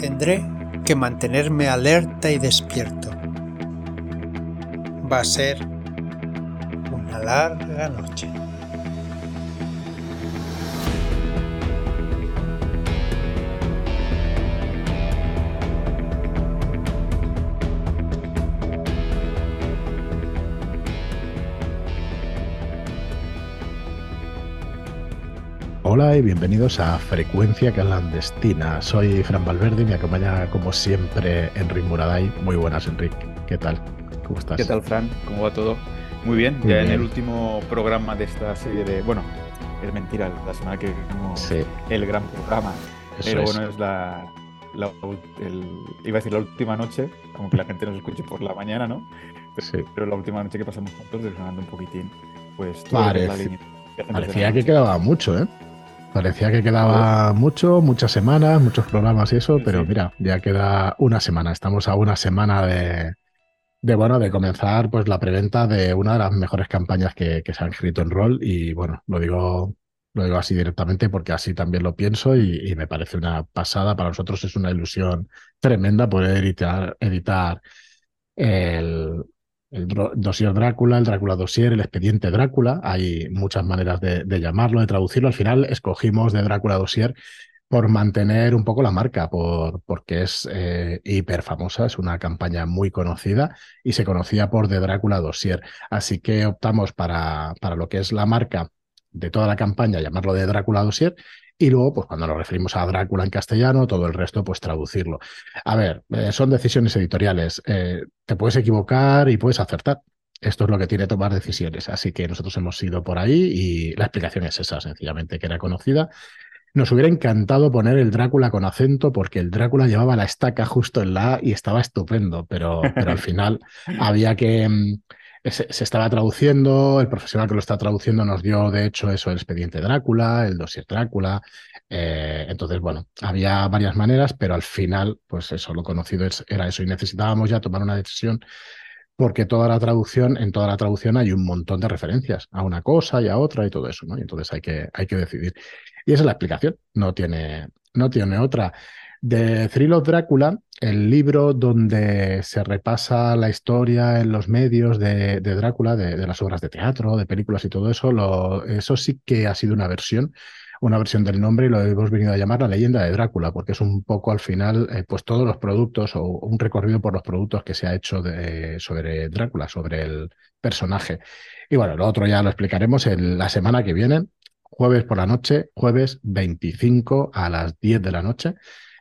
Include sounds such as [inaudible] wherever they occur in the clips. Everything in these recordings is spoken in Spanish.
Tendré que mantenerme alerta y despierto. Va a ser una larga noche. Hola y bienvenidos a Frecuencia Clandestina. Soy Fran Valverde y me acompaña como siempre Enrique Muraday. Muy buenas, Enrique. ¿Qué tal? ¿Cómo estás? ¿Qué tal, Fran? ¿Cómo va todo? Muy bien, ya en el último programa de esta serie de... Bueno, es mentira, la semana que vimos el gran programa. pero bueno, es la, iba a decir la última noche, como que la gente nos escuche por la mañana, ¿no? sí. pero la última noche que pasamos juntos desgranando un poquitín, pues todo la línea. Parecía que quedaba mucho, ¿eh? Parecía que quedaba mucho, muchas semanas, muchos programas y eso, pero mira, ya queda una semana. Estamos a una semana de, de bueno, de comenzar pues la preventa de una de las mejores campañas que, se han escrito en rol. Y bueno, lo digo, lo digo así directamente porque así también lo pienso y, me parece una pasada. Para nosotros es una ilusión tremenda poder editar, editar el, el dossier Drácula, el Drácula dossier, el expediente Drácula. Hay muchas maneras de, llamarlo, de traducirlo. Al final escogimos de Drácula dossier por mantener un poco la marca, por, porque es eh, hiper famosa, es una campaña muy conocida y se conocía por de Drácula dossier. Así que optamos para, para lo que es la marca de toda la campaña, llamarlo de Drácula dossier y luego, pues cuando nos referimos a Drácula en castellano, todo el resto, pues traducirlo. A ver, eh, son decisiones editoriales. Eh, te puedes equivocar y puedes acertar. Esto es lo que tiene tomar decisiones. Así que nosotros hemos ido por ahí y la explicación es esa, sencillamente, que era conocida. Nos hubiera encantado poner el Drácula con acento porque el Drácula llevaba la estaca justo en la A y estaba estupendo, pero, pero al [laughs] final había que se, estaba traduciendo, el profesional que lo está traduciendo nos dio, de hecho, eso, el expediente Drácula, el dossier Drácula. Eh, entonces, bueno, había varias maneras, pero al final, pues eso, lo conocido era eso. Y necesitábamos ya tomar una decisión porque toda la traducción, en toda la traducción hay un montón de referencias a una cosa y a otra y todo eso, ¿no? Y entonces hay que, hay que decidir. Y esa es la explicación, no tiene, no tiene otra. De Thrill of Drácula, el libro donde se repasa la historia en los medios de, Drácula, de, las obras de teatro, de películas y todo eso, eso sí que ha sido una versión, una versión del nombre y lo hemos venido a llamar la leyenda de Drácula, porque es un poco al final, eh, pues todos los productos o un recorrido por los productos que se ha hecho sobre Drácula, sobre el personaje. Y bueno, lo otro ya lo explicaremos en la semana que viene, jueves por la noche, jueves 25 a las 10 de la noche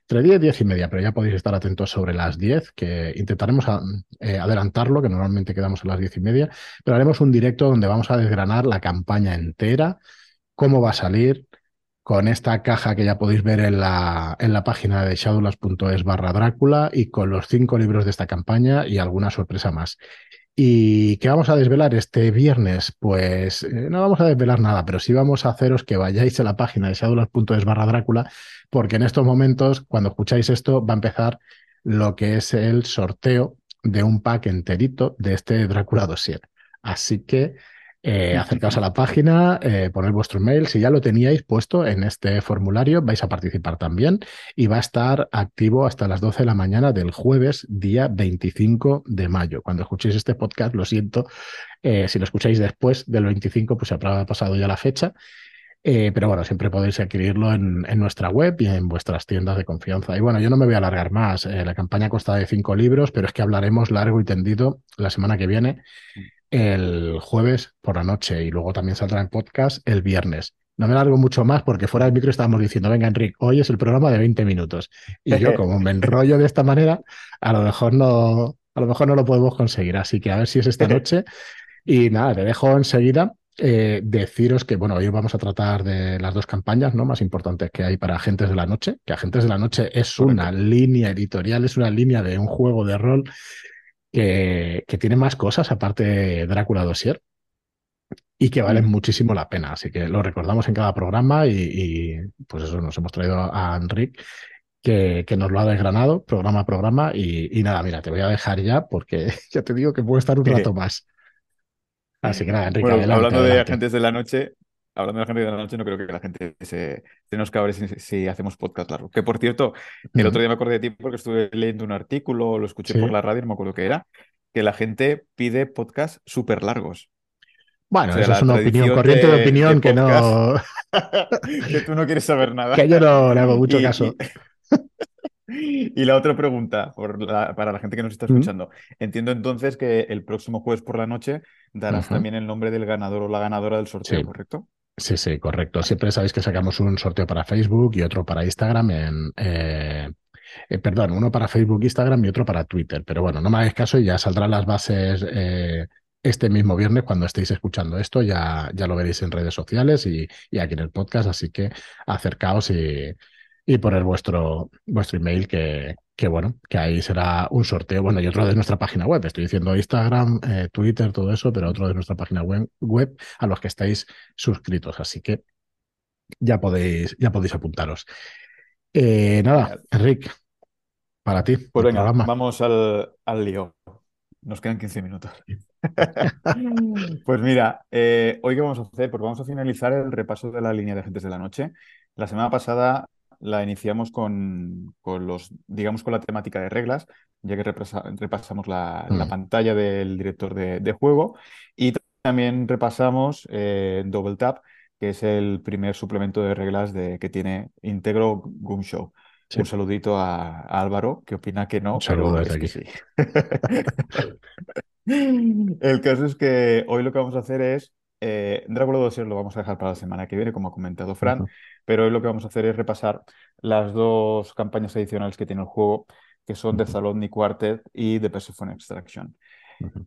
entre 10 y 10 y media, pero ya podéis estar atentos sobre las 10, que intentaremos eh, adelantarlo, que normalmente quedamos a las 10 y media, pero haremos un directo donde vamos a desgranar la campaña entera, cómo va a salir, con esta caja que ya podéis ver en la, en la página de shadowlands.es barra Drácula y con los cinco libros de esta campaña y alguna sorpresa más. ¿Y qué vamos a desvelar este viernes? Pues eh, no vamos a desvelar nada, pero sí vamos a haceros que vayáis a la página de shadowlands.es barra Drácula, porque en estos momentos, cuando escucháis esto, va a empezar lo que es el sorteo de un pack enterito de este Drácula Dossier. Así que eh, acercaos a la página, eh, poner vuestro mail. Si ya lo teníais puesto en este formulario, vais a participar también y va a estar activo hasta las 12 de la mañana del jueves, día 25 de mayo. Cuando escuchéis este podcast, lo siento, eh, si lo escucháis después del 25, pues habrá pasado ya la fecha. pero bueno, siempre podéis adquirirlo en, en, nuestra web y en vuestras tiendas de confianza. Y bueno, yo no me voy a alargar más. la campaña consta de cinco libros, pero es que hablaremos largo y tendido la semana que viene el jueves por la noche y luego también saldrá en podcast el viernes. No me largo mucho más porque fuera del micro estábamos diciendo, venga Enrique, hoy es el programa de 20 minutos. Y yo como me [laughs] enrollo de esta manera, a lo mejor no, a lo mejor no lo podemos conseguir. Así que a ver si es esta [laughs] noche. Y nada, te dejo enseguida eh, deciros que, bueno, hoy vamos a tratar de las dos campañas ¿no? más importantes que hay para Agentes de la Noche, que Agentes de la Noche es una línea editorial, es una línea de un juego de rol que, tiene más cosas aparte de Drácula Dossier y que valen muchísimo la pena. Así que lo recordamos en cada programa y, pues eso, nos hemos traído a Enrique que, que, nos lo ha desgranado programa a programa y, nada, mira, te voy a dejar ya porque [laughs] ya te digo que puedo estar un [laughs] rato más. Así que nada, Enrique, Hablando de agentes de la noche, hablando de la gente de la noche, no creo que la gente se, se nos cabre si, hacemos podcast largo. Que por cierto, el otro día me acordé de ti porque estuve leyendo un artículo, lo escuché por la radio, no me acuerdo qué era, que la gente pide podcasts súper largos. Bueno, eso es una opinión, corriente de, opinión que no. [laughs] [laughs] que tú no quieres saber nada. Que yo no le hago mucho caso. Y la otra pregunta para la gente que nos está escuchando. Entiendo entonces que el próximo jueves por la noche darás también el nombre del ganador o la ganadora del sorteo, ¿correcto? Sí, sí, correcto. Siempre sabéis que sacamos un sorteo para Facebook y otro para Instagram en... Eh, eh, perdón, uno para Facebook, Instagram y otro para Twitter. Pero bueno, no me hagáis caso y ya saldrán las bases eh, este mismo viernes cuando estéis escuchando esto. Ya, ya lo veréis en redes sociales y, y aquí en el podcast. Así que acercaos y, y poner vuestro, vuestro email que, que, bueno, que ahí será un sorteo. Bueno, y otro de nuestra página web. Estoy diciendo Instagram, eh, Twitter, todo eso, pero otro de nuestra página web, web a los que estáis suscritos. Así que ya podéis, ya podéis apuntaros. Eh, nada, Enrique, para ti. Pues venga, vamos al, al lío. Nos quedan 15 minutos. [laughs] pues mira, eh, hoy qué vamos a hacer, pues vamos a finalizar el repaso de la línea de agentes de la noche. La semana pasada la iniciamos con, los, digamos, con la temática de reglas, ya que repasamos la, mm. pantalla del director de, juego y también repasamos eh, Double Tap, que es el primer suplemento de reglas de, que tiene Integro Goom Show. Un saludito a, Álvaro, que opina que no, pero es que sí. [laughs] el caso es que hoy lo que vamos a hacer es eh, Drácula 2 lo vamos a dejar para la semana que viene, como ha comentado Fran, pero hoy lo que vamos a hacer es repasar las dos campañas adicionales que tiene el juego, que son The Zalotni Quartet y The Persephone Extraction.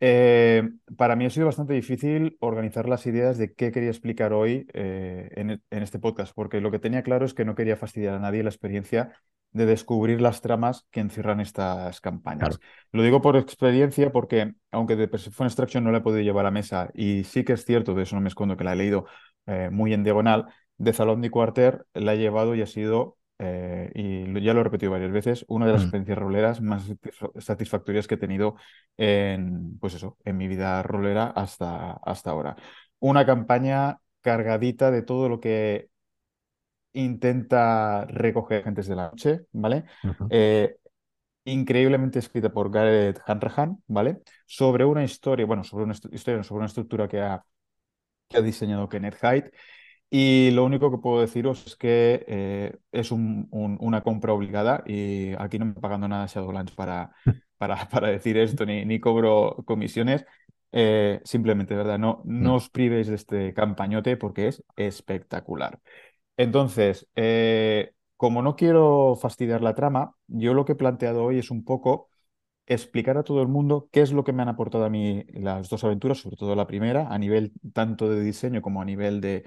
Eh, para mí ha sido bastante difícil organizar las ideas de qué quería explicar hoy eh, en, en, este podcast, porque lo que tenía claro es que no quería fastidiar a nadie la experiencia de descubrir las tramas que encierran estas campañas. Lo digo por experiencia porque, aunque de Persephone Extraction no la he podido llevar a mesa, y sí que es cierto, de eso no me escondo, que la he leído eh, muy en diagonal, de Salón Quarter la he llevado y ha sido, eh, y ya lo he repetido varias veces, una de las mm. experiencias roleras más satisfactorias que he tenido en, pues eso, en mi vida rolera hasta, hasta ahora. Una campaña cargadita de todo lo que intenta recoger Gentes de la Noche, ¿vale? Eh, increíblemente escrita por Gareth Hanrahan, ¿vale? Sobre una historia, bueno, sobre una historia, sobre una estructura que ha, que ha diseñado Kenneth Hyde. Y lo único que puedo deciros es que eh, es una compra obligada y aquí no me pagando nada Shadowlands para, [laughs] para, para decir esto, ni, ni cobro comisiones. Eh, simplemente, ¿verdad? No, no mm. os privéis de este campañote porque es espectacular. Entonces, eh, como no quiero fastidiar la trama, yo lo que he planteado hoy es un poco explicar a todo el mundo qué es lo que me han aportado a mí las dos aventuras, sobre todo la primera, a nivel tanto de diseño como a nivel de,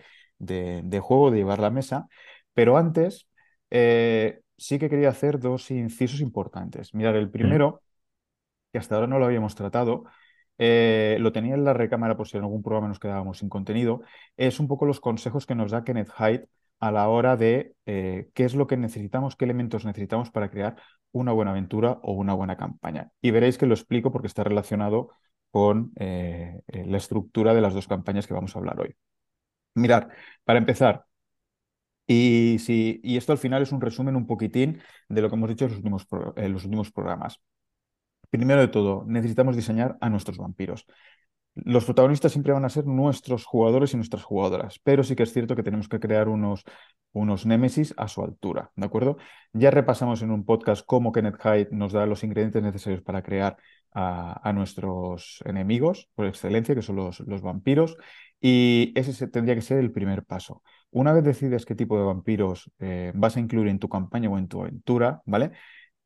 juego, de llevar la mesa. Pero antes, eh, sí que quería hacer dos incisos importantes. Mirar, el primero, que hasta ahora no lo habíamos tratado, eh, lo tenía en la recámara por si en algún programa nos quedábamos sin contenido, es un poco los consejos que nos da Kenneth Hyde a la hora de eh, qué es lo que necesitamos, qué elementos necesitamos para crear una buena aventura o una buena campaña. Y veréis que lo explico porque está relacionado con eh, eh, la estructura de las dos campañas que vamos a hablar hoy. Mirad, para empezar, y, si, y esto al final es un resumen un poquitín de lo que hemos dicho los últimos, en los últimos programas. Primero de todo, necesitamos diseñar a nuestros vampiros. Los protagonistas siempre van a ser nuestros jugadores y nuestras jugadoras, pero sí que es cierto que tenemos que crear unos, unos némesis a su altura, ¿de acuerdo? Ya repasamos en un podcast cómo Kenneth Hyde nos da los ingredientes necesarios para crear a, nuestros enemigos por excelencia, que son los, los vampiros, y ese tendría que ser el primer paso. Una vez decides qué tipo de vampiros eh, vas a incluir en tu campaña o en tu aventura, ¿vale?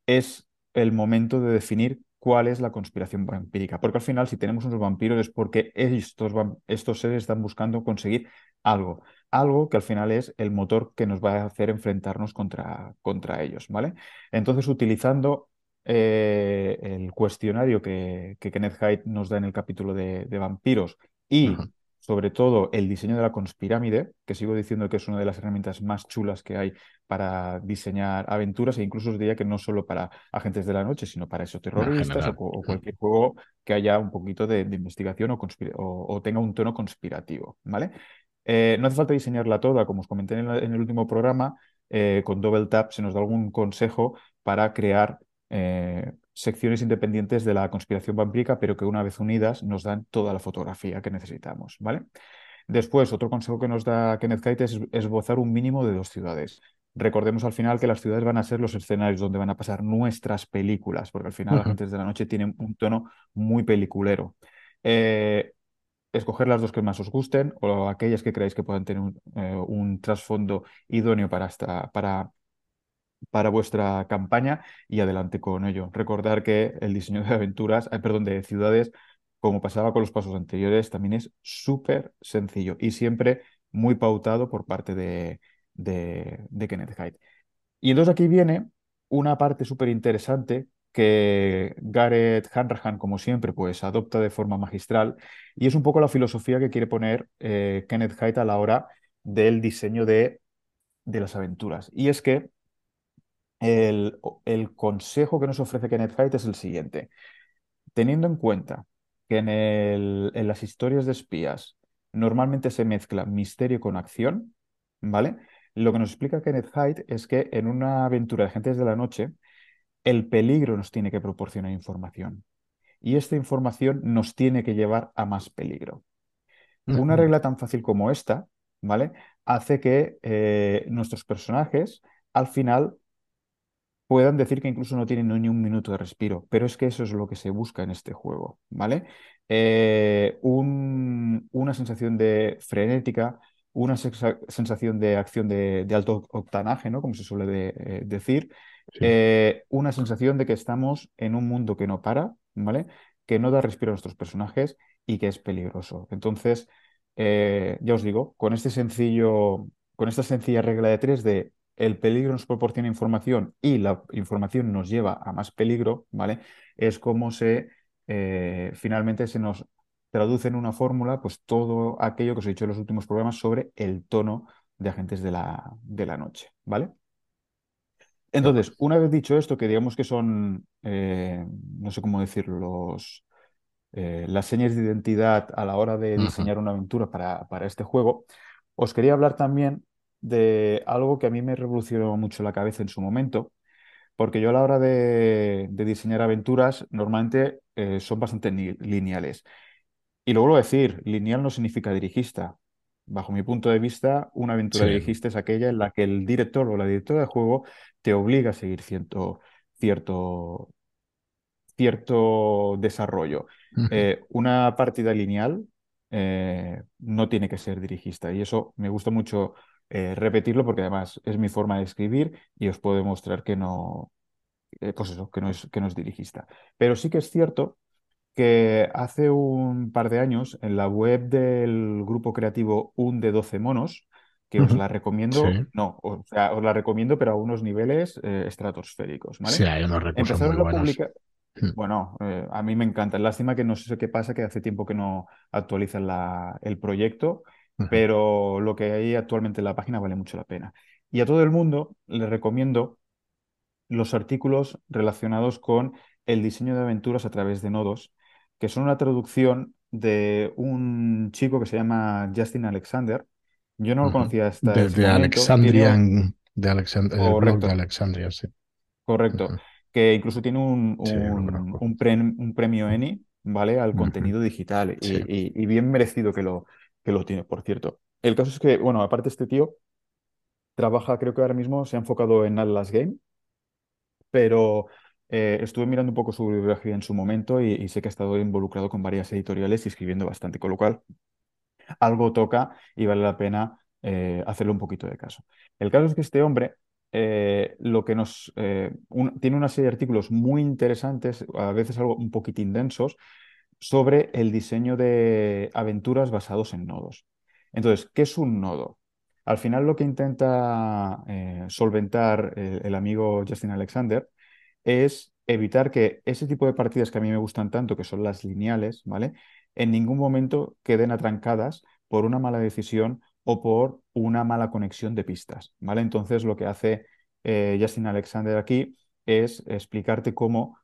Es el momento de definir cuál es la conspiración vampírica. Porque al final, si tenemos unos vampiros es porque estos, estos seres están buscando conseguir algo. Algo que al final es el motor que nos va a hacer enfrentarnos contra, contra ellos, ¿vale? Entonces, utilizando eh, el cuestionario que, que, Kenneth Hyde nos da en el capítulo de, vampiros y sobre todo el diseño de la conspirámide, que sigo diciendo que es una de las herramientas más chulas que hay para diseñar aventuras e incluso os diría que no solo para agentes de la noche, sino para esos terroristas o, cualquier juego que haya un poquito de, investigación o, o, tenga un tono conspirativo, ¿vale? Eh, no hace falta diseñarla toda, como os comenté en el, último programa, eh, con Double Tap se nos da algún consejo para crear eh, secciones independientes de la conspiración vampírica, pero que una vez unidas nos dan toda la fotografía que necesitamos, ¿vale? Después, otro consejo que nos da Kenneth Kite es esbozar un mínimo de dos ciudades. Recordemos al final que las ciudades van a ser los escenarios donde van a pasar nuestras películas, porque al final las gentes de la noche tienen un tono muy peliculero. Eh, escoger las dos que más os gusten o aquellas que creáis que puedan tener un, eh, trasfondo idóneo para, esta, para, para vuestra campaña y adelante con ello. Recordar que el diseño de aventuras, perdón, de ciudades, como pasaba con los pasos anteriores, también es súper sencillo y siempre muy pautado por parte de, de, Kenneth Hyde. Y entonces aquí viene una parte súper interesante que Gareth Hanrahan, como siempre, pues adopta de forma magistral y es un poco la filosofía que quiere poner eh, Kenneth Hyde a la hora del diseño de, de las aventuras. Y es que el, el, consejo que nos ofrece Kenneth Hyde es el siguiente. Teniendo en cuenta que en, el, en las historias de espías normalmente se mezcla misterio con acción, ¿vale? Lo que nos explica Kenneth Hyde es que en una aventura de Gentes de la Noche, el peligro nos tiene que proporcionar información. Y esta información nos tiene que llevar a más peligro. Una regla tan fácil como esta, ¿vale? Hace que eh, nuestros personajes al final puedan decir que incluso no tienen ni un minuto de respiro, pero es que eso es lo que se busca en este juego, ¿vale? Eh, una sensación de frenética, una sensación de acción de, alto octanaje, ¿no? Como se suele eh, decir, eh, una sensación de que estamos en un mundo que no para, ¿vale? Que no da respiro a nuestros personajes y que es peligroso. Entonces, ya os digo, con este sencillo, con esta sencilla regla de tres de el peligro nos proporciona información y la información nos lleva a más peligro, ¿vale? Es como se eh, finalmente se nos traduce en una fórmula pues todo aquello que os he dicho en los últimos programas sobre el tono de agentes de la, de la noche, ¿vale? Entonces, una vez dicho esto, que digamos que son, eh, no sé cómo decirlo, eh, las señas de identidad a la hora de diseñar una aventura para, para este juego, os quería hablar también de algo que a mí me revolucionó mucho la cabeza en su momento, porque yo a la hora de, diseñar aventuras normalmente eh, son bastante lineales. Y lo decir, lineal no significa dirigista. Bajo mi punto de vista, una aventura dirigista es aquella en la que el director o la directora de juego te obliga a seguir cierto, cierto, cierto desarrollo. Eh, una partida lineal eh, no tiene que ser dirigista y eso me gusta mucho eh, repetirlo porque además es mi forma de escribir y os puedo demostrar que no, eh, pues eso, que no, es, que no es dirigista. Pero sí que es cierto que hace un par de años en la web del grupo creativo Un de 12 monos, que os la recomiendo, no, o sea, os la recomiendo, pero a unos niveles eh, estratosféricos, ¿vale? Sí, hay unos recursos muy buenos. Hmm. Bueno, a mí me encanta. Lástima que no sé qué pasa, que hace tiempo que no actualizan la, el proyecto pero lo que hay actualmente en la página vale mucho la pena. Y a todo el mundo le recomiendo los artículos relacionados con el diseño de aventuras a través de nodos, que son una traducción de un chico que se llama Justin Alexander. Yo no lo conocía hasta de, de Alexandrian, de, Alexandria, sí. Correcto. Que incluso tiene un, un, premio ENI, ¿vale? Al contenido digital. y, bien merecido que lo, que lo tiene, por cierto. El caso es que, bueno, aparte este tío trabaja, creo que ahora mismo se ha enfocado en Atlas Game, pero eh, estuve mirando un poco su bibliografía en su momento y, sé que ha estado involucrado con varias editoriales y escribiendo bastante, con lo cual algo toca y vale la pena eh, hacerle un poquito de caso. El caso es que este hombre eh, lo que nos tiene una serie de artículos muy interesantes, a veces algo un poquitín densos, sobre el diseño de aventuras basados en nodos. Entonces, ¿qué es un nodo? Al final lo que intenta eh, solventar el, amigo Justin Alexander es evitar que ese tipo de partidas que a mí me gustan tanto, que son las lineales, ¿vale? En ningún momento queden atrancadas por una mala decisión o por una mala conexión de pistas, ¿vale? Entonces lo que hace eh, Justin Alexander aquí es explicarte cómo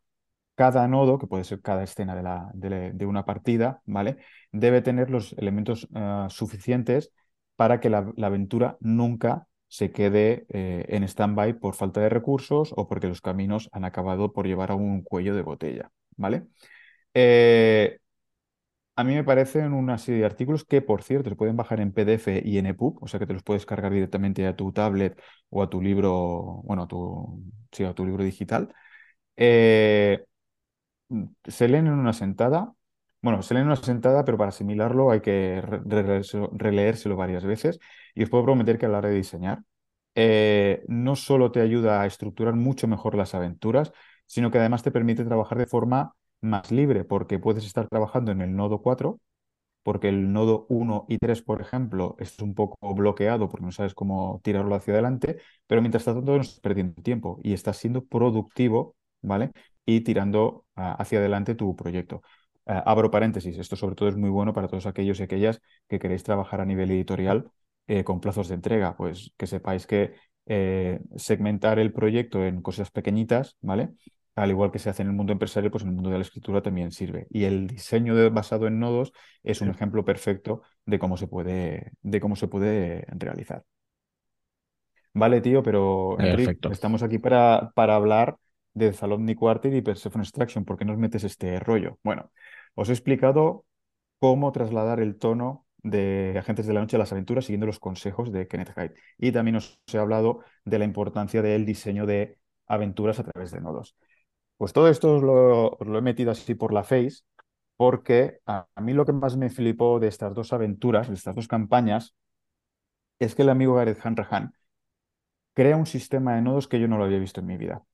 cada nodo, que puede ser cada escena de, la, de, una partida, ¿vale? Debe tener los elementos eh, suficientes para que la, aventura nunca se quede eh, en stand-by por falta de recursos o porque los caminos han acabado por llevar a un cuello de botella, ¿vale? Eh, a mí me parecen una serie de artículos que, por cierto, se pueden bajar en PDF y en EPUB, o sea que te los puedes cargar directamente a tu tablet o a tu libro, bueno, a tu, sí, a tu libro digital. Se leen en una sentada. Bueno, se leen en una sentada, pero para asimilarlo hay que releérselo, varias veces. Y os puedo prometer que a la hora de diseñar, eh, no solo te ayuda a estructurar mucho mejor las aventuras, sino que además te permite trabajar de forma más libre, porque puedes estar trabajando en el nodo 4, porque el nodo 1 y 3, por ejemplo, es un poco bloqueado porque no sabes cómo tirarlo hacia adelante, pero mientras tanto no estás perdiendo tiempo y estás siendo productivo, ¿vale? Y tirando ah, hacia adelante tu proyecto. Ah, abro paréntesis, esto sobre todo es muy bueno para todos aquellos y aquellas que queréis trabajar a nivel editorial eh, con plazos de entrega, pues que sepáis que eh, segmentar el proyecto en cosas pequeñitas, ¿vale? al igual que se hace en el mundo empresarial, pues en el mundo de la escritura también sirve. Y el diseño basado en nodos es un ejemplo perfecto de cómo se puede, de cómo se puede realizar. Vale, tío, pero estamos aquí para, para hablar de Zalomni Quarter y Persephone Extraction. ¿Por qué nos metes este rollo? Bueno, os he explicado cómo trasladar el tono de Agentes de la Noche a las Aventuras siguiendo los consejos de Kenneth Hyde. Y también os he hablado de la importancia del diseño de aventuras a través de nodos. Pues todo esto os lo, he metido así por la face, porque a, mí lo que más me flipó de estas dos aventuras, de estas dos campañas, es que el amigo Gareth Hanrahan crea un sistema de nodos que yo no lo había visto en mi vida.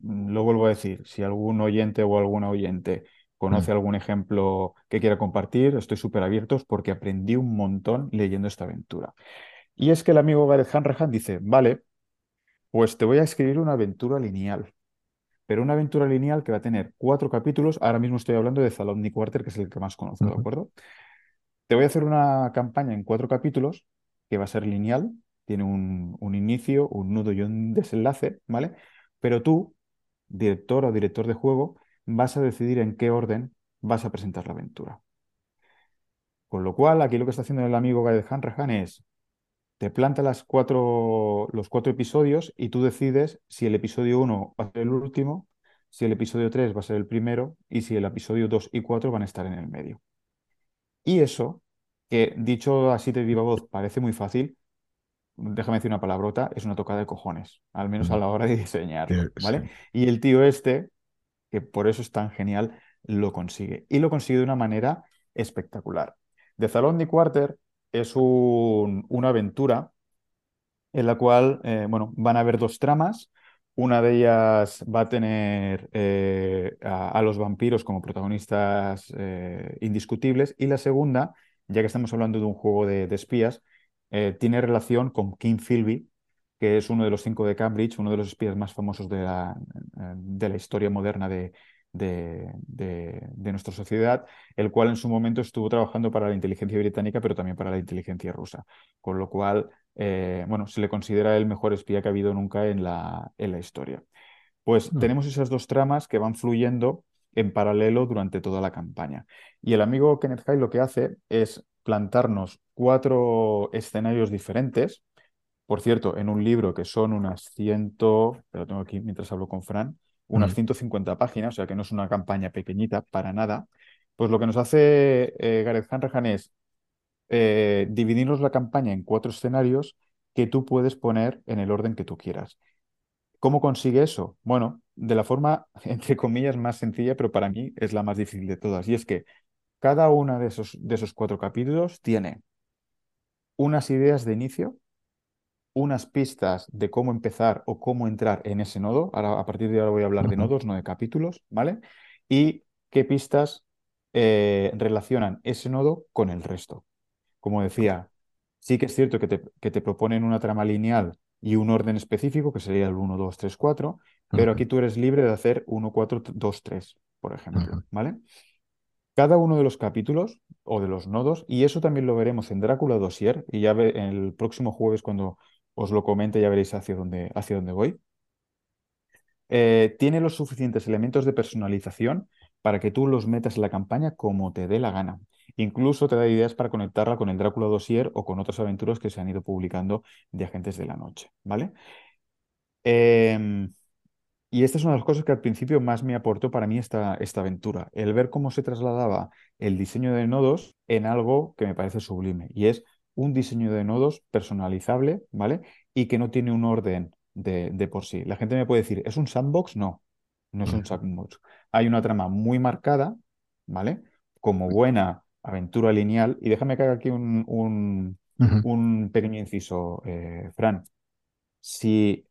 Mm, lo vuelvo a decir, si algún oyente o alguna oyente conoce mm. algún ejemplo que quiera compartir, estoy súper abierto porque aprendí un montón leyendo esta aventura. Y es que el amigo Gareth Hanrahan dice, vale, pues te voy a escribir una aventura lineal pero una aventura lineal que va a tener cuatro capítulos. Ahora mismo estoy hablando de Zalomni Quarter, que es el que más conozco, ¿de acuerdo? Te voy a hacer una campaña en cuatro capítulos que va a ser lineal, tiene un, inicio, un nudo y un desenlace, ¿vale? Pero tú, director o director de juego, vas a decidir en qué orden vas a presentar la aventura. Con lo cual, aquí lo que está haciendo el amigo Gael Hanrahan es te planta las cuatro, los cuatro episodios y tú decides si el episodio 1 va a ser el último, si el episodio 3 va a ser el primero y si el episodio 2 y 4 van a estar en el medio. Y eso, que dicho así de viva voz parece muy fácil, déjame decir una palabrota, es una tocada de cojones, al menos a la hora de diseñar, ¿vale? Y el tío este, que por eso es tan genial, lo consigue. Y lo consigue de una manera espectacular. De Salón de Quarter es una aventura en la cual, eh, bueno, van a haber dos tramas. Una de ellas va a tener eh, a, los vampiros como protagonistas eh, indiscutibles y la segunda, ya que estamos hablando de un juego de, espías, tiene relación con King Philby, que es uno de los cinco de Cambridge, uno de los espías más famosos de la, de la historia moderna de, de, nuestra sociedad, el cual en su momento estuvo trabajando para la inteligencia británica, pero también para la inteligencia rusa. Con lo cual, eh, bueno, se le considera el mejor espía que ha habido nunca en la, en la historia. Pues hmm. tenemos esas dos tramas que van fluyendo en paralelo durante toda la campaña. Y el amigo Kenneth Hyde lo que hace es plantarnos cuatro escenarios diferentes. Por cierto, en un libro que son unas ciento, pero tengo aquí mientras hablo con Fran, unas 150 mm. páginas, o sea que no es una campaña pequeñita para nada, pues lo que nos hace eh, Gareth Hanrahan es eh, dividirnos la campaña en cuatro escenarios que tú puedes poner en el orden que tú quieras. ¿Cómo consigue eso? Bueno, de la forma, [laughs] entre comillas, más sencilla, pero para mí es la más difícil de todas. Y es que cada uno de esos, de esos cuatro capítulos tiene unas ideas de inicio, unas pistas de cómo empezar o cómo entrar en ese nodo. Ahora, a partir de ahora voy a hablar de nodos, no de capítulos, ¿vale? Y qué pistas eh, relacionan ese nodo con el resto. Como decía, sí que es cierto que te, que te, proponen una trama lineal y un orden específico, que sería el 1, 2, 3, 4, pero aquí tú eres libre de hacer 1, 4, 2, 3, por ejemplo, ¿vale? Cada uno de los capítulos o de los nodos, y eso también lo veremos en Drácula Dossier, y ya ve, el próximo jueves cuando os lo comento y ya veréis hacia dónde, hacia dónde voy. Eh, tiene los suficientes elementos de personalización para que tú los metas en la campaña como te dé la gana. Incluso te da ideas para conectarla con el Drácula Dossier o con otras aventuras que se han ido publicando de Agentes de la Noche, ¿vale? Em, y esta es una de las cosas que al principio más me aportó para mí esta, esta aventura, el ver cómo se trasladaba el diseño de nodos en algo que me parece sublime, y es un diseño de nodos personalizable, ¿vale? Y que no tiene un orden de, de por sí. La gente me puede decir, ¿es un sandbox? No, no es un sandbox. Hay una trama muy marcada, ¿vale? Como buena aventura lineal. Y déjame que haga aquí un, un, pequeño inciso, eh, Fran. Si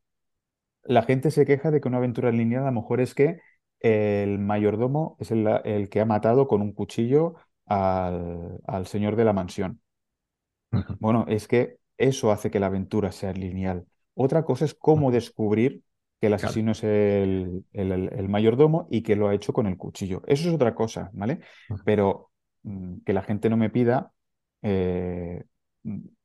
la gente se queja de que una aventura lineal a lo mejor es que el mayordomo es el, que ha matado con un cuchillo al, al señor de la mansión. Bueno, es que eso hace que la aventura sea lineal. Otra cosa es cómo descubrir que el asesino es el, el, mayordomo y que lo ha hecho con el cuchillo. Eso es otra cosa, ¿vale? Pero mm, que la gente no me pida eh,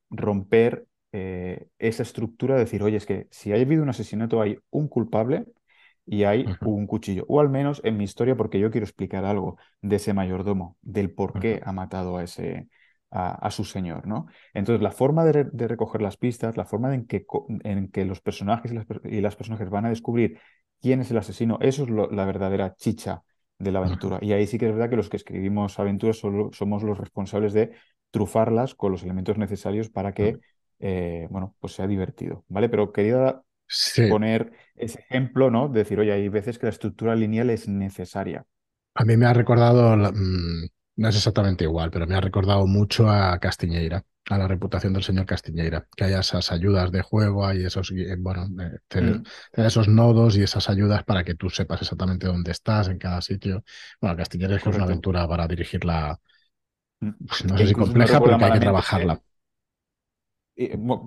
romper eh, esa estructura de decir, oye, es que si ha habido un asesinato hay un culpable y hay un cuchillo. O al menos en mi historia, porque yo quiero explicar algo de ese mayordomo, del por qué ha matado a ese, a, su señor, ¿no? Entonces, la forma de, recoger las pistas, la forma en que, en que los personajes y las, y las, personajes van a descubrir quién es el asesino, eso es la verdadera chicha de la aventura. Y ahí sí que es verdad que los que escribimos aventuras somos los responsables de trufarlas con los elementos necesarios para que, eh, bueno, pues sea divertido, ¿vale? Pero quería poner ese ejemplo, ¿no? De decir, oye, hay veces que la estructura lineal es necesaria. A mí me ha recordado mm, no es exactamente igual, pero me ha recordado mucho a Castiñeira, a la reputación del señor Castiñeira, que haya esas ayudas de juego, hay esos, eh, bueno, eh, mm. esos nodos y esas ayudas para que tú sepas exactamente dónde estás en cada sitio. Bueno, Castiñeira es una aventura para dirigirla, mm. pues, no sé si compleja, pero que hay que trabajarla.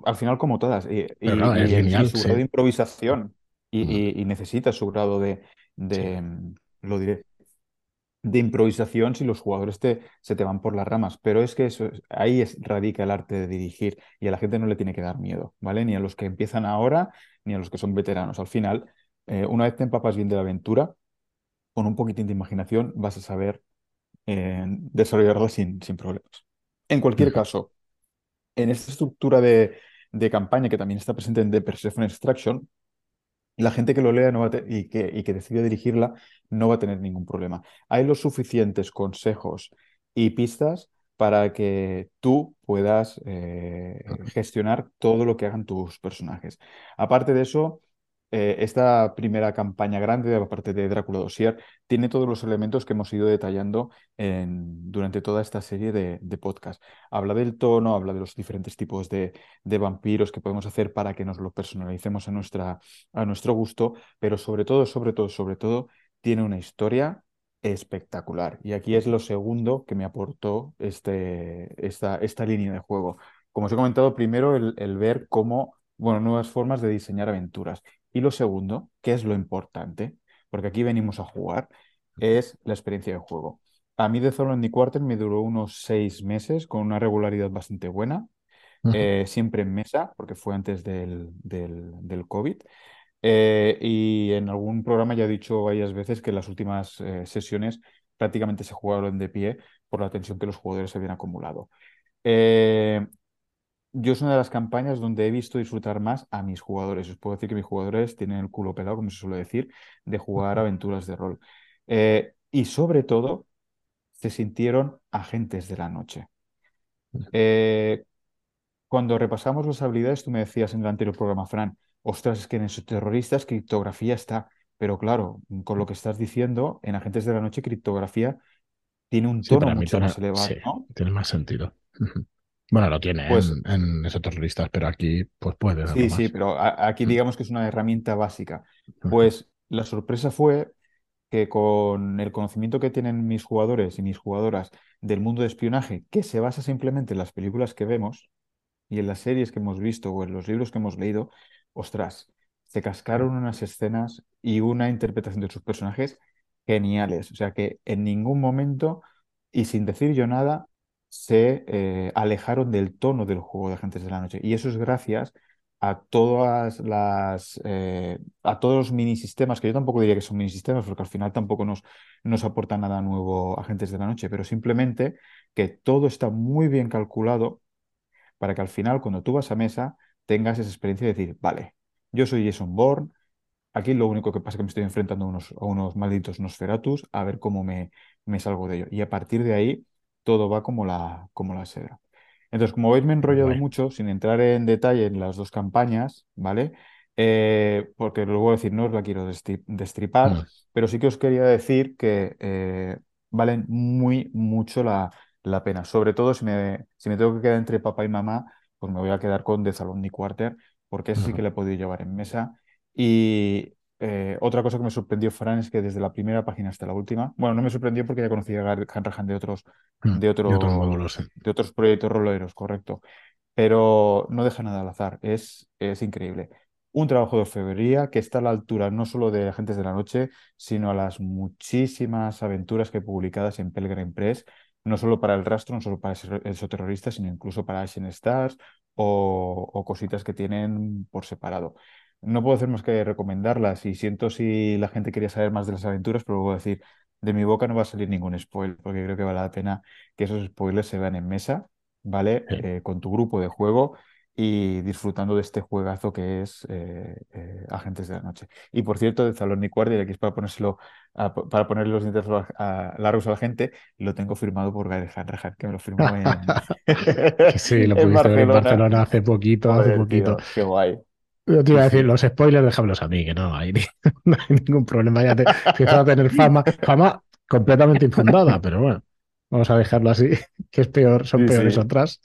Al final, como todas, y, es genial, su grado de improvisación y, mm. necesita su grado de, de lo diré, de improvisación si los jugadores te, se te van por las ramas, pero es que eso, ahí es, radica el arte de dirigir y a la gente no le tiene que dar miedo, ¿vale? Ni a los que empiezan ahora, ni a los que son veteranos. Al final, eh, una vez te empapas bien de la aventura, con un poquitín de imaginación vas a saber eh, desarrollarla sin, sin problemas. En cualquier caso, en esta estructura de, de campaña que también está presente en The Persephone Extraction, la gente que lo lea no va y, que, y que decide dirigirla no va a tener ningún problema. Hay los suficientes consejos y pistas para que tú puedas eh, gestionar todo lo que hagan tus personajes. Aparte de eso, eh, esta primera campaña grande, aparte de Drácula Dossier, tiene todos los elementos que hemos ido detallando durante toda esta serie de, de podcasts. Habla del tono, habla de los diferentes tipos de, de, vampiros que podemos hacer para que nos lo personalicemos a, nuestra, a nuestro gusto, pero sobre todo, sobre todo, sobre todo, tiene una historia espectacular. Y aquí es lo segundo que me aportó este, esta, esta línea de juego. Como os he comentado, primero el, el ver cómo, bueno, nuevas formas de diseñar aventuras. Y lo segundo, que es lo importante, porque aquí venimos a jugar, es la experiencia de juego. A mí de Zone the Quarter me duró unos seis meses con una regularidad bastante buena, eh, siempre en mesa, porque fue antes del, del, COVID. Eh, y en algún programa ya he dicho varias veces que las últimas eh, sesiones prácticamente se jugaron de pie por la tensión que los jugadores habían acumulado yo es una de las campañas donde he visto disfrutar más a mis jugadores. Os puedo decir que mis jugadores tienen el culo pelado, como se suele decir, de jugar aventuras de rol. Eh, y sobre todo, se sintieron agentes de la noche. Eh, cuando repasamos las habilidades, tú me decías en el anterior programa, Fran, ostras, es que en esos terroristas criptografía está. Pero claro, con lo que estás diciendo, en Agentes de la Noche, criptografía tiene un tono mucho más elevado. Sí, Tiene más sentido. Bueno, lo tiene pues, en, esos otros listas, pero aquí pues puede. Sí, sí, pero aquí mm. digamos que es una herramienta básica. Pues la sorpresa fue que con el conocimiento que tienen mis jugadores y mis jugadoras del mundo de espionaje, que se basa simplemente en las películas que vemos y en las series que hemos visto o en los libros que hemos leído, ostras, se cascaron unas escenas y una interpretación de sus personajes geniales. O sea que en ningún momento y sin decir yo nada, se eh, alejaron del tono del juego de Agentes de la Noche. Y eso es gracias a todas las eh, a todos los mini sistemas, que yo tampoco diría que son mini sistemas, porque al final tampoco nos, nos aporta nada nuevo Agentes de la Noche, pero simplemente que todo está muy bien calculado para que al final, cuando tú vas a mesa, tengas esa experiencia de decir, vale, yo soy Jason Bourne, aquí lo único que pasa es que me estoy enfrentando a unos, a unos malditos Nosferatus, a ver cómo me, me salgo de ello. Y a partir de ahí, todo va como la, como la seda. Entonces, como veis, me he enrollado mucho sin entrar en detalle en las dos campañas, ¿vale? Eh, porque luego decir, no os la quiero destripar, mm. pero sí que os quería decir que eh, valen muy mucho la, la, pena. Sobre todo si me, si me tengo que quedar entre papá y mamá, pues me voy a quedar con The Salon Quarter, porque ese sí que le he podido llevar en mesa. Y eh, otra cosa que me sorprendió, Fran, es que desde la primera página hasta la última, bueno, no me sorprendió porque ya conocía a Hanrahan de otros, mm, de, otros, de otros proyectos roleros, correcto. Pero no deja nada al azar, es, es increíble. Un trabajo de orfebrería que está a la altura no solo de Agentes de la Noche, sino a las muchísimas aventuras que he publicadas en Pelgrim Press, no solo para el rastro, no solo para el terrorista, sino incluso para Ashen Stars o, o cositas que tienen por separado. No puedo hacer más que recomendarlas y siento si la gente quería saber más de las aventuras, pero a decir, de mi boca no va a salir ningún spoiler, porque creo que vale la pena que esos spoilers se vean en mesa, ¿vale? Eh, con tu grupo de juego y disfrutando de este juegazo que es eh, eh, Agentes de la Noche. Y por cierto, de Salón y Guardia, aquí es para ponérselo para ponerle los dientes largos a la gente, lo tengo firmado por Gael Hanrahan, que me lo firmó en, [laughs] sí, lo [laughs] pudiste ver en Barcelona hace poquito, hace poquito. qué guay. Yo te iba a decir, los spoilers, déjamelos a mí, que no hay, [laughs] no hay ningún problema. Ya te a tener fama, fama completamente infundada, pero bueno, vamos a dejarlo así, [laughs] que es peor, son peores otras.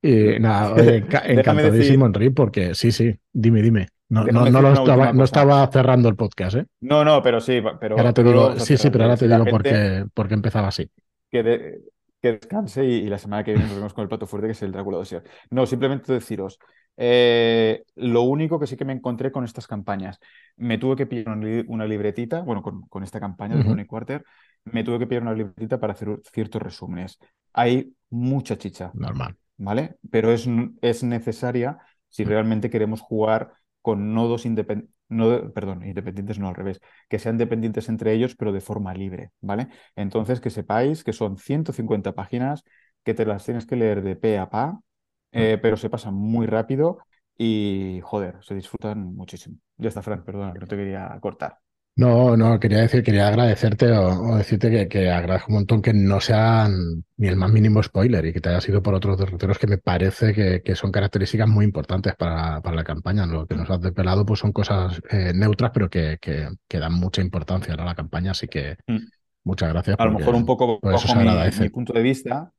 Y nada, [laughs] oye, encantadísimo, Enrique, porque sí, sí, dime, dime. No, no, no, lo estaba, no estaba cerrando el podcast, ¿eh? No, no, pero sí, pero. Ahora te digo, sí, sí, pero ahora te digo por qué, por qué empezaba así. Que, que descanse y, la semana que viene nos vemos con el plato fuerte que es el Drácula Dossier. No, simplemente deciros, eh, lo único que sí que me encontré con estas campañas, me tuve que pillar una libretita, bueno, con, esta campaña de Tony Quarter, me tuve que pillar una libretita para hacer ciertos resúmenes. Hay mucha chicha. Normal. ¿Vale? Pero es, es necesaria si realmente queremos jugar con nodos independientes, no, perdón, independientes no al revés, que sean dependientes entre ellos, pero de forma libre, ¿vale? Entonces, que sepáis que son 150 páginas, que te las tienes que leer de pe a pa, eh, pero se pasan muy rápido y, joder, se disfrutan muchísimo. Ya está, Fran, perdona, no te quería cortar. No, no, quería decir, quería agradecerte o, decirte que, agradezco un montón que no sean ni el más mínimo spoiler y que te haya sido por otros derroteros que me parece que, son características muy importantes para, la campaña. Lo que nos has desvelado pues son cosas eh, neutras, pero que, dan mucha importancia a la campaña, así que mm. muchas gracias. A lo mejor un poco bajo mi, punto de vista,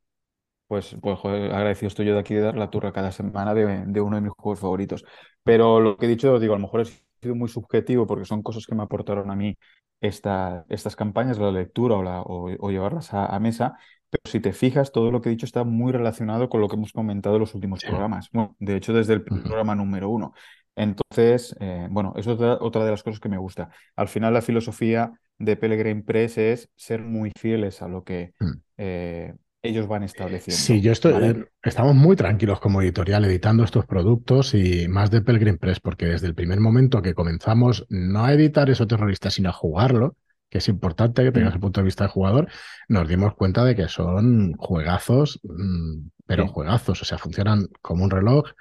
pues, pues agradecido estoy yo de aquí de dar la turra cada semana de, uno de mis juegos favoritos. Pero lo que he dicho, digo, a lo mejor ha sido muy subjetivo porque son cosas que me aportaron a mí esta, estas campañas, la lectura o, la, o, llevarlas a, mesa. Pero si te fijas, todo lo que he dicho está muy relacionado con lo que hemos comentado en los últimos programas. Bueno, de hecho, desde el programa número uno. Entonces, eh, bueno, eso es otra de las cosas que me gusta. Al final, la filosofía de Pellegrin Press es ser muy fieles a lo que mm. eh, ellos van estableciendo. Sí, yo estoy, eh, estamos muy tranquilos como editorial editando estos productos y más de Pelgrim Press, porque desde el primer momento que comenzamos no a editar eso terrorista, sino a jugarlo, que es importante que tengas mm. el punto de vista de jugador, nos dimos cuenta de que son juegazos, mm, pero juegazos, o sea, funcionan como un reloj.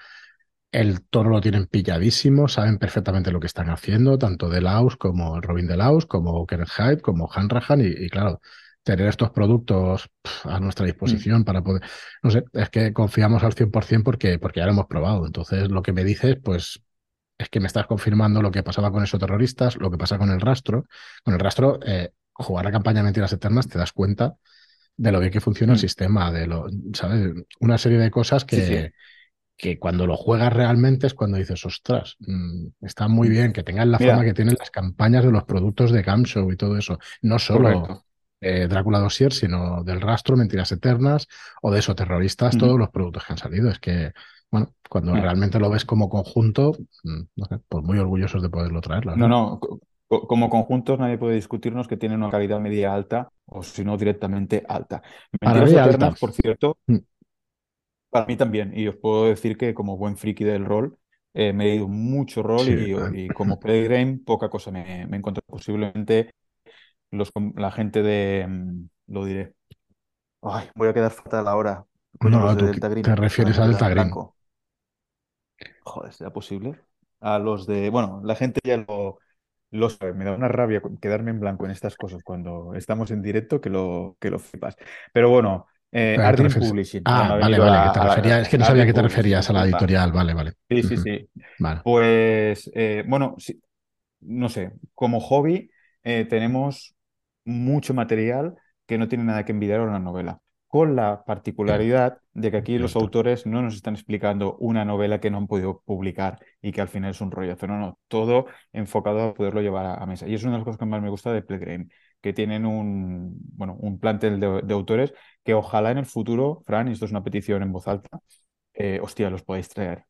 El toro lo tienen pilladísimo, saben perfectamente lo que están haciendo, tanto de Laus como Robin de Laus, como Kernheit, como Hanrahan, y, y claro, tener estos productos a nuestra disposición mm. para poder, no sé, es que confiamos al 100% porque, porque ya lo hemos probado. Entonces, lo que me dices, pues es que me estás confirmando lo que pasaba con esos terroristas, lo que pasa con el rastro. Con el rastro, eh, jugar la campaña Mentiras Eternas, te das cuenta de lo bien que funciona el mm. sistema, de lo, ¿sabes? Una serie de cosas que, que cuando lo juegas realmente es cuando dices, ostras, mm, está muy bien que tengan la forma que tienen las campañas de los productos de Gamshow y todo eso. No solo Drácula Dossier, sino del rastro, Mentiras Eternas o de esos terroristas, todos los productos que han salido. Es que, bueno, cuando realmente lo ves como conjunto, mm, pues muy orgullosos de poderlo traer. No, no, como conjuntos nadie puede discutirnos que tienen una calidad media alta o si no directamente alta. Mentiras Eternas, por cierto, mm. para mí también, y os puedo decir que como buen friki del rol, eh, me he ido mucho rol y, como Playgame poca cosa me, me encontré. Posiblemente los, la gente de, mm, lo diré, Ay, voy a quedar fatal ahora. no, te refieres a Delta Green. Joder, ¿será posible? A los de, bueno, la gente ya lo, lo sabe. Me da una rabia quedarme en blanco en estas cosas cuando estamos en directo que lo, que lo flipas. Pero bueno, eh, Publishing. Ah, vale, vale, que te referías, es que no sabía que te referías a la editorial, vale, vale. Sí, sí, sí. Pues, eh, bueno, sí, no sé, como hobby eh, tenemos mucho material que no tiene nada que envidiar a una novela, con la particularidad de que aquí los autores no nos están explicando una novela que no han podido publicar y que al final es un rollazo, no, no, todo enfocado a poderlo llevar a, mesa. Y es una de las cosas que más me gusta de Playgrame, que tienen un, bueno, un plantel de, autores que ojalá en el futuro, Fran, y esto es una petición en voz alta, eh, hostia, los podáis traer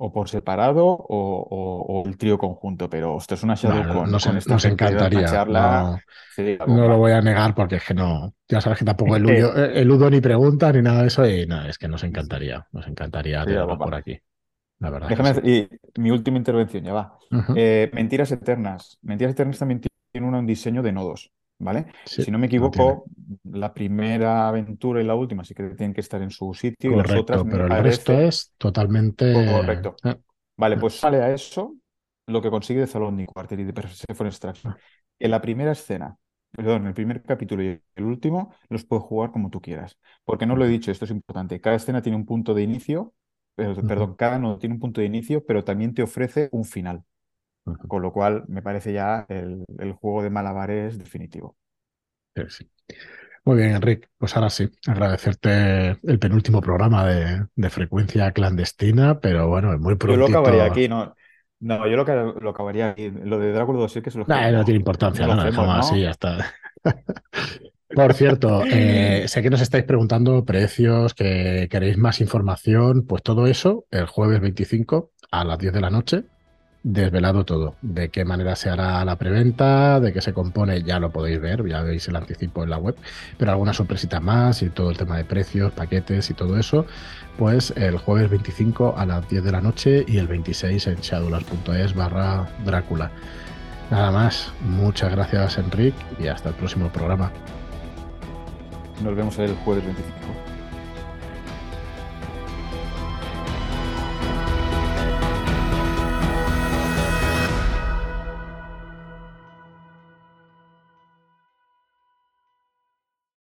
o por separado o, el trío conjunto, pero esto es una Shadowcon. nos, nos encantaría. Charla, no, lo voy a negar porque es que no. Ya sabes que tampoco el Ludo, ni pregunta ni nada de eso. Y nada, es que nos encantaría. Nos encantaría tenerlo por aquí. La verdad. Déjame, y mi última intervención, ya va. Eh, Mentiras Eternas. Mentiras Eternas también tiene un diseño de nodos. ¿Vale? si no me equivoco, la primera aventura y la última sí que tienen que estar en su sitio Correcto, y las otras pero el resto es totalmente... Correcto. Eh. Vale, pues sale a eso lo que consigue de Quarter y de Persephone Extraction. En la primera escena, perdón, en el primer capítulo y el último, los puedes jugar como tú quieras. Porque no lo he dicho, esto es importante. Cada escena tiene un punto de inicio, perdón, cada no tiene un punto de inicio, pero también te ofrece un final. Con lo cual, me parece ya el, juego de malabares definitivo. Muy bien, Enrique. Pues ahora sí, agradecerte el penúltimo programa de, frecuencia clandestina, pero bueno, es muy pronto. Yo lo acabaría aquí, ¿no? No, yo lo, lo acabaría aquí. Lo de Drácula 2 que se lo no, no tiene importancia, no, dejamos así, ya está. [laughs] Por cierto, eh, sé que nos estáis preguntando precios, que queréis más información, pues todo eso el jueves 25 a las 10 de la noche desvelado todo, de qué manera se hará la preventa, de qué se compone, ya lo podéis ver, ya veis el anticipo en la web, pero alguna sorpresita más y todo el tema de precios, paquetes y todo eso, pues el jueves 25 a las 10 de la noche y el 26 en shadowlands.es barra Drácula. Nada más, muchas gracias Enrique y hasta el próximo programa. Nos vemos el jueves 25.